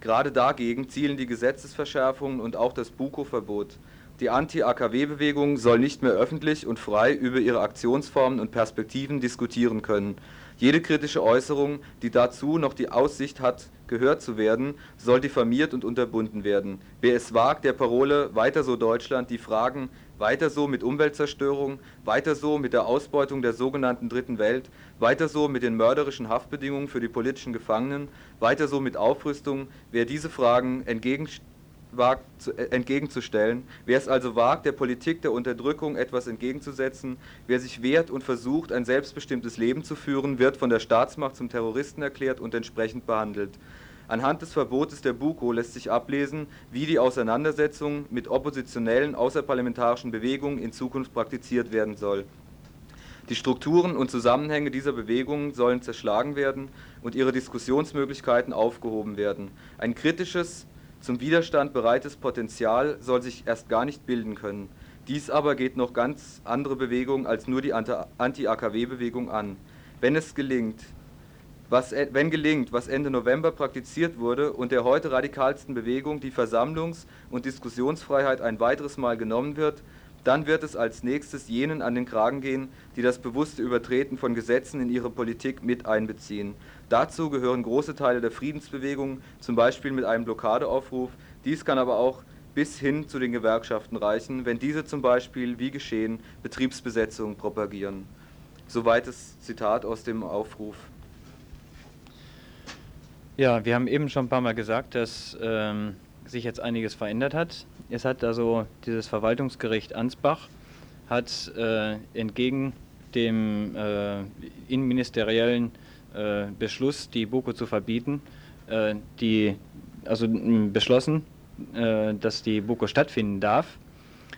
Gerade dagegen zielen die Gesetzesverschärfungen und auch das BUKO-Verbot. Die Anti-AKW-Bewegung soll nicht mehr öffentlich und frei über ihre Aktionsformen und Perspektiven diskutieren können. Jede kritische Äußerung, die dazu noch die Aussicht hat, gehört zu werden, soll diffamiert und unterbunden werden. Wer es wagt, der Parole Weiter so Deutschland die Fragen weiter so mit Umweltzerstörung, weiter so mit der Ausbeutung der sogenannten Dritten Welt, weiter so mit den mörderischen Haftbedingungen für die politischen Gefangenen, weiter so mit Aufrüstung, wer diese Fragen entgegen wagt, äh, entgegenzustellen, wer es also wagt, der Politik der Unterdrückung etwas entgegenzusetzen, wer sich wehrt und versucht, ein selbstbestimmtes Leben zu führen, wird von der Staatsmacht zum Terroristen erklärt und entsprechend behandelt. Anhand des Verbotes der BUKO lässt sich ablesen, wie die Auseinandersetzung mit oppositionellen außerparlamentarischen Bewegungen in Zukunft praktiziert werden soll. Die Strukturen und Zusammenhänge dieser Bewegungen sollen zerschlagen werden und ihre Diskussionsmöglichkeiten aufgehoben werden. Ein kritisches, zum Widerstand bereites Potenzial soll sich erst gar nicht bilden können. Dies aber geht noch ganz andere Bewegungen als nur die Anti-AKW-Bewegung an. Wenn es gelingt, was, wenn gelingt, was Ende November praktiziert wurde und der heute radikalsten Bewegung die Versammlungs- und Diskussionsfreiheit ein weiteres Mal genommen wird, dann wird es als nächstes jenen an den Kragen gehen, die das bewusste Übertreten von Gesetzen in ihre Politik mit einbeziehen. Dazu gehören große Teile der Friedensbewegung, zum Beispiel mit einem Blockadeaufruf. Dies kann aber auch bis hin zu den Gewerkschaften reichen, wenn diese zum Beispiel, wie geschehen, Betriebsbesetzung propagieren. Soweit das Zitat aus dem Aufruf. Ja, wir haben eben schon ein paar Mal gesagt, dass ähm, sich jetzt einiges verändert hat. Es hat also dieses Verwaltungsgericht Ansbach hat äh, entgegen dem äh, innenministeriellen äh, Beschluss, die BUKO zu verbieten, äh, die, also beschlossen, äh, dass die BUKO stattfinden darf,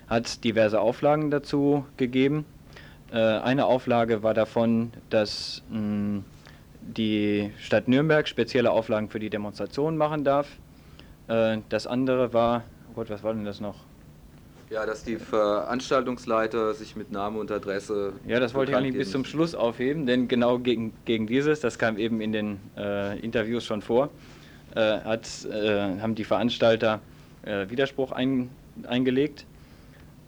hat diverse Auflagen dazu gegeben. Äh, eine Auflage war davon, dass mh, die Stadt Nürnberg spezielle Auflagen für die Demonstration machen darf. Äh, das andere war, oh Gott, was war denn das noch? Ja, dass die Veranstaltungsleiter sich mit Name und Adresse. Ja, das wollte ich eigentlich bis zum Schluss aufheben, denn genau gegen, gegen dieses, das kam eben in den äh, Interviews schon vor, äh, hat, äh, haben die Veranstalter äh, Widerspruch ein, eingelegt.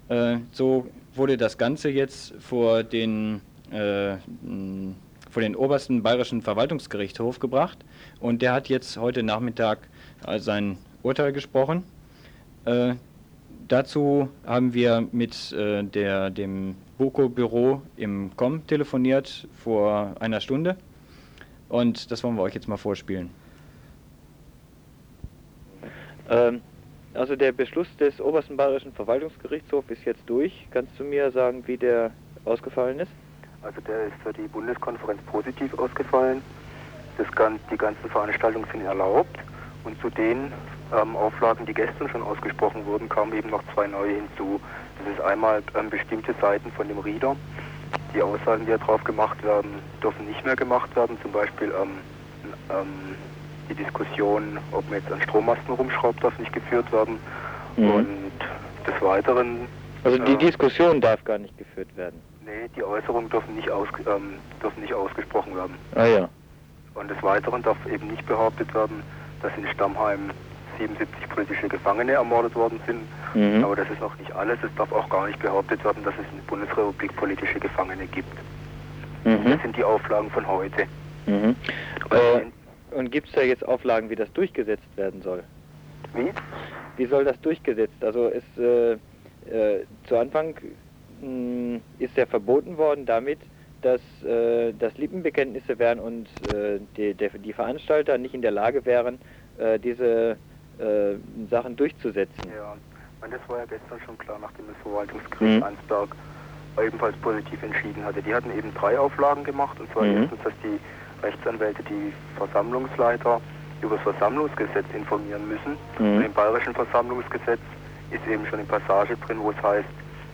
Äh, so wurde das Ganze jetzt vor den vor den obersten bayerischen Verwaltungsgerichtshof gebracht und der hat jetzt heute Nachmittag sein Urteil gesprochen. Dazu haben wir mit äh, der, dem BOKO-Büro im COM telefoniert vor einer Stunde und das wollen wir euch jetzt mal vorspielen. Ähm, also der Beschluss des obersten bayerischen Verwaltungsgerichtshofs ist jetzt durch. Kannst du mir sagen, wie der ausgefallen ist? Also der ist für die Bundeskonferenz positiv ausgefallen. Das, die ganzen Veranstaltungen sind erlaubt und zu den ähm, Auflagen, die gestern schon ausgesprochen wurden, kamen eben noch zwei neue hinzu. Das ist einmal ähm, bestimmte Seiten von dem Reader. Die Aussagen, die da drauf gemacht werden, dürfen nicht mehr gemacht werden. Zum Beispiel ähm, ähm die Diskussion, ob man jetzt an Strommasten rumschraubt, darf nicht geführt werden. Mhm. Und des Weiteren. Also die äh, Diskussion darf gar nicht geführt werden. Nee, die Äußerungen dürfen nicht, aus, ähm, dürfen nicht ausgesprochen werden. Ah ja. Und des Weiteren darf eben nicht behauptet werden, dass in Stammheim 77 politische Gefangene ermordet worden sind. Mhm. Aber das ist noch nicht alles. Es darf auch gar nicht behauptet werden, dass es in der Bundesrepublik politische Gefangene gibt. Mhm. Das sind die Auflagen von heute. Mhm. Äh, und gibt es da jetzt Auflagen, wie das durchgesetzt werden soll? Wie? Wie soll das durchgesetzt? Also ist äh, äh, zu Anfang ist ja verboten worden damit, dass äh, das Lippenbekenntnisse wären und äh, die, der, die, Veranstalter nicht in der Lage wären, äh, diese äh, Sachen durchzusetzen. Ja, und das war ja gestern schon klar, nachdem das Verwaltungsgericht mhm. Ansberg ebenfalls positiv entschieden hatte. Die hatten eben drei Auflagen gemacht, und zwar mhm. erstens, dass die Rechtsanwälte die Versammlungsleiter über das Versammlungsgesetz informieren müssen. Mhm. Und im bayerischen Versammlungsgesetz ist eben schon eine Passage drin, wo es heißt,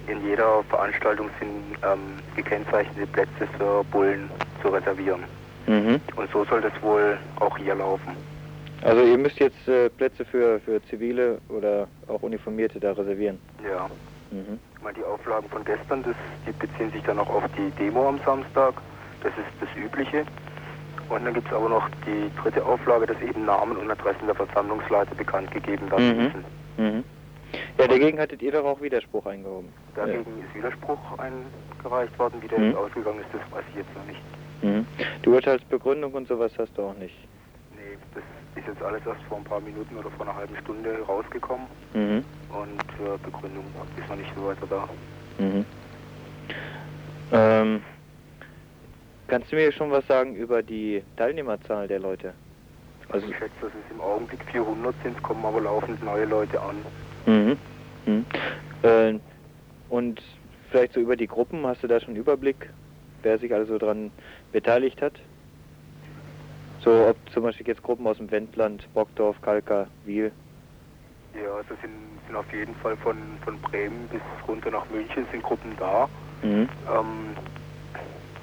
in jeder Veranstaltung sind ähm, gekennzeichnete Plätze für Bullen zu reservieren. Mhm. Und so soll das wohl auch hier laufen. Also ihr müsst jetzt äh, Plätze für, für Zivile oder auch Uniformierte da reservieren? Ja. Mhm. Mal die Auflagen von gestern, das, die beziehen sich dann auch auf die Demo am Samstag. Das ist das Übliche. Und dann gibt es aber noch die dritte Auflage, dass eben Namen und Adressen der Versammlungsleiter bekannt gegeben werden mhm. müssen. Mhm. Ja, dagegen hattet ihr doch auch Widerspruch eingehoben. Dagegen ja. ist Widerspruch eingereicht worden. Wie der hm. jetzt ausgegangen ist, das weiß ich jetzt noch nicht. Mhm. Die Urteilsbegründung und sowas hast du auch nicht. Ist jetzt alles erst vor ein paar Minuten oder vor einer halben Stunde rausgekommen Mhm. und äh, Begründung ist noch nicht so weiter da. Mhm. Ähm, kannst du mir schon was sagen über die Teilnehmerzahl der Leute? Also ich schätze, dass es im Augenblick 400 sind, kommen aber laufend neue Leute an. Mhm. Mhm. Äh, und vielleicht so über die Gruppen, hast du da schon Überblick, wer sich also daran beteiligt hat? So ob zum Beispiel jetzt Gruppen aus dem Wendland, Bockdorf, Kalka, Wiel. Ja, also sind, sind auf jeden Fall von, von Bremen bis runter nach München sind Gruppen da. Mhm. Ähm,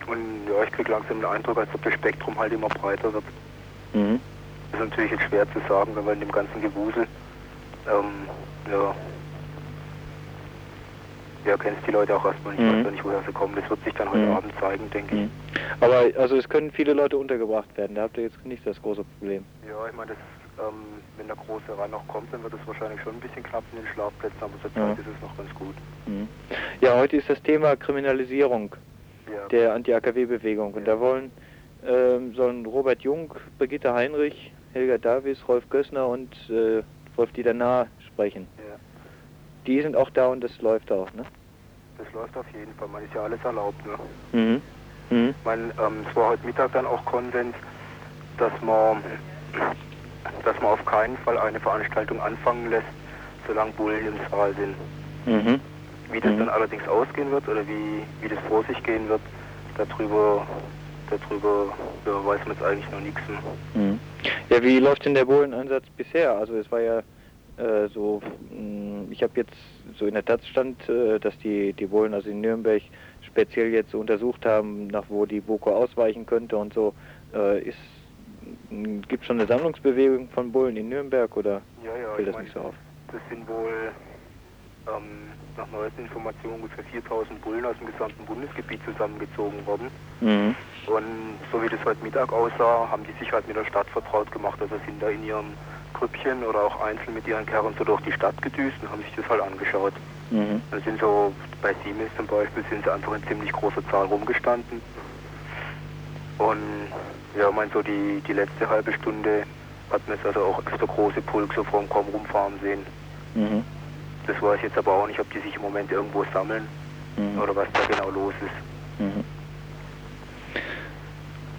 und ja, ich kriege langsam den Eindruck, als ob das Spektrum halt immer breiter wird. Mhm. Das ist natürlich jetzt schwer zu sagen, wenn man in dem ganzen Gewusel, ähm, ja, ja, kennst die Leute auch erstmal nicht, Mhm. weiß ja nicht, woher sie kommen. Das wird sich dann heute Mhm. Abend zeigen, denke ich. Aber also es können viele Leute untergebracht werden, da habt ihr jetzt nicht das große Problem. Ja, ich meine, ähm, wenn der große Rhein noch kommt, dann wird es wahrscheinlich schon ein bisschen knapp in den Schlafplätzen, aber zur Ja. Zeit ist es noch ganz gut. Mhm. Ja, heute ist das Thema Kriminalisierung Ja. der Anti-AKW-Bewegung. Und da wollen ähm, sollen Robert Jung, Brigitte Heinrich, Helga Davis, Rolf Gössner und äh, Wolf Dieter Nahr sprechen. Die sind auch da und das läuft auch, ne? Das läuft auf jeden Fall, man ist ja alles erlaubt, ne? Mhm. Mhm. Meine, ähm, es war heute Mittag dann auch Konsens, dass man, dass man auf keinen Fall eine Veranstaltung anfangen lässt, solange Bullen im Saal sind. Mhm. Wie das Mhm. dann allerdings ausgehen wird oder wie, wie das vor sich gehen wird, darüber, darüber ja, weiß man jetzt eigentlich noch nichts. Mhm. Ja, wie läuft denn der Bulleneinsatz bisher? Also es war ja äh, so, mh, ich habe jetzt so in der Taz stand, äh, dass die, die Bullen also in Nürnberg speziell jetzt so untersucht haben, nach wo die Boko ausweichen könnte und so. Äh, ist gibt schon eine Sammlungsbewegung von Bullen in Nürnberg oder Ja, ja, fällt das mein, nicht so auf? Das sind wohl ähm, nach neuesten Informationen ungefähr 4000 Bullen aus dem gesamten Bundesgebiet zusammengezogen worden. Mhm. Und so wie das heute Mittag aussah, haben die sich halt mit der Stadt vertraut gemacht. Also sind da in ihrem Grüppchen oder auch einzeln mit ihren Kerren so durch die Stadt gedüst und haben sich das halt angeschaut. Mhm. Dann sind so, bei Siemens zum Beispiel, sind sie einfach in ziemlich großer Zahl rumgestanden. Und ja, mein so die, die letzte halbe Stunde hat man jetzt also auch extra große Pulk so vorm Kaum rumfahren sehen. Mhm. Das weiß ich jetzt aber auch nicht, ob die sich im Moment irgendwo sammeln Mhm. oder was da genau los ist.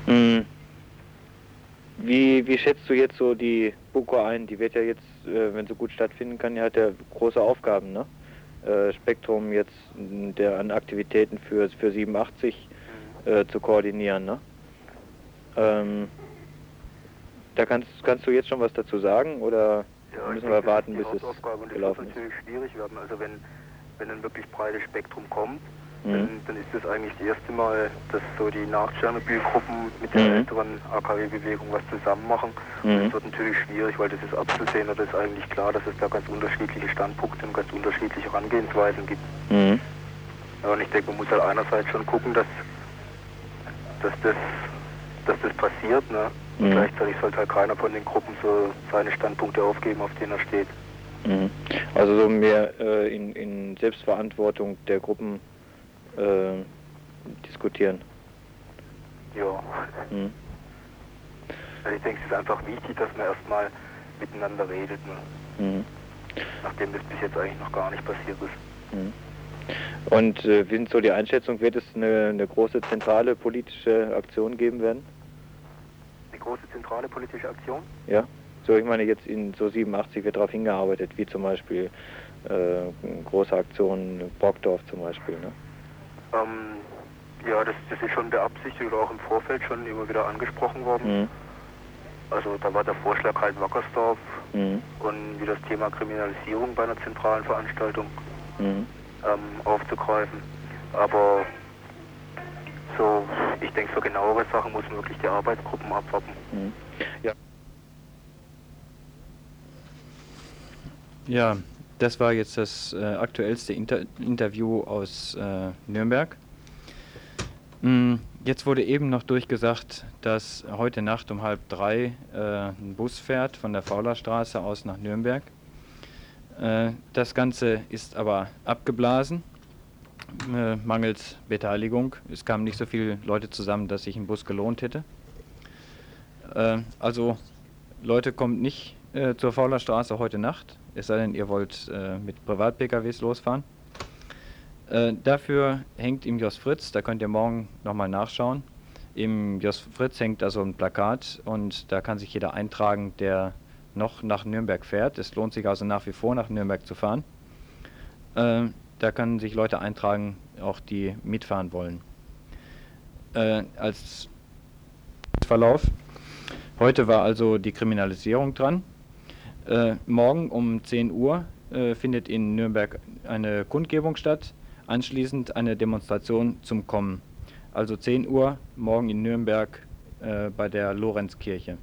Mhm. Wie, wie schätzt du jetzt so die Buko ein? Die wird ja jetzt, äh, wenn sie gut stattfinden kann, ja hat ja große Aufgaben, ne? Äh, Spektrum jetzt der an Aktivitäten für, für 87 äh, zu koordinieren, ne? Ähm, da kannst, kannst du jetzt schon was dazu sagen oder Ja, müssen wir warten, ist bis die es Hauptaufgabe und das wird gelaufen ist? natürlich schwierig werden. Also wenn, wenn ein wirklich breites Spektrum kommt, Mhm. dann, dann ist das eigentlich das erste Mal, dass so die Nach-Tschernobyl-Gruppen mit der Mhm. älteren AKW-Bewegung was zusammen machen. Mhm. Das wird natürlich schwierig, weil das ist abzusehen oder ist eigentlich klar, dass es da ganz unterschiedliche Standpunkte und ganz unterschiedliche Herangehensweisen gibt. Mhm. Ja, und ich denke, man muss halt einerseits schon gucken, dass, dass, das, dass das passiert. Ne? Und Mhm. gleichzeitig sollte halt keiner von den Gruppen so seine Standpunkte aufgeben, auf denen er steht. Mhm. Also so mehr äh, in, in Selbstverantwortung der Gruppen äh, diskutieren. Ja. Mhm. Also ich denke, es ist einfach wichtig, dass man erstmal miteinander redet, ne? Mhm. nachdem das bis jetzt eigentlich noch gar nicht passiert ist. Mhm. Und äh, wie sind so die Einschätzung, wird es eine, eine große zentrale politische Aktion geben werden? Eine große zentrale politische Aktion? Ja? So, ich meine, jetzt in so 87 wird darauf hingearbeitet, wie zum Beispiel äh, große Aktion Brockdorf zum Beispiel. Ne? Ähm, ja, das, das ist schon beabsichtigt oder auch im Vorfeld schon immer wieder angesprochen worden. Mhm. Also da war der Vorschlag halt Wackersdorf Mhm. und wie das Thema Kriminalisierung bei einer zentralen Veranstaltung Mhm. ähm, aufzugreifen. Aber so, ich denke, für genauere Sachen muss man wirklich die Arbeitsgruppen abwarten. Mhm. Ja. Ja, das war jetzt das äh, aktuellste Inter Interview aus äh, Nürnberg. Mm, Jetzt wurde eben noch durchgesagt, dass heute Nacht um halb drei äh, ein Bus fährt von der Faulerstraße aus nach Nürnberg. Äh, das Ganze ist aber abgeblasen. äh, mangels Beteiligung. Es kamen nicht so viele Leute zusammen, dass sich ein Bus gelohnt hätte. Äh, also Leute, kommt nicht äh, zur Faulerstraße heute Nacht, es sei denn, ihr wollt äh, mit Privat-PKWs losfahren. Äh, dafür hängt im Jos Fritz, da könnt ihr morgen nochmal nachschauen, im Jos Fritz hängt also ein Plakat und da kann sich jeder eintragen, der noch nach Nürnberg fährt. Es lohnt sich also nach wie vor nach Nürnberg zu fahren. Äh, da können sich Leute eintragen, auch die mitfahren wollen. Äh, als Verlauf. Heute war also die Kriminalisierung dran. Äh, morgen um 10 Uhr äh, findet in Nürnberg eine Kundgebung statt, anschließend eine Demonstration zum Kommen. Also 10 Uhr morgen in Nürnberg äh, bei der Lorenzkirche.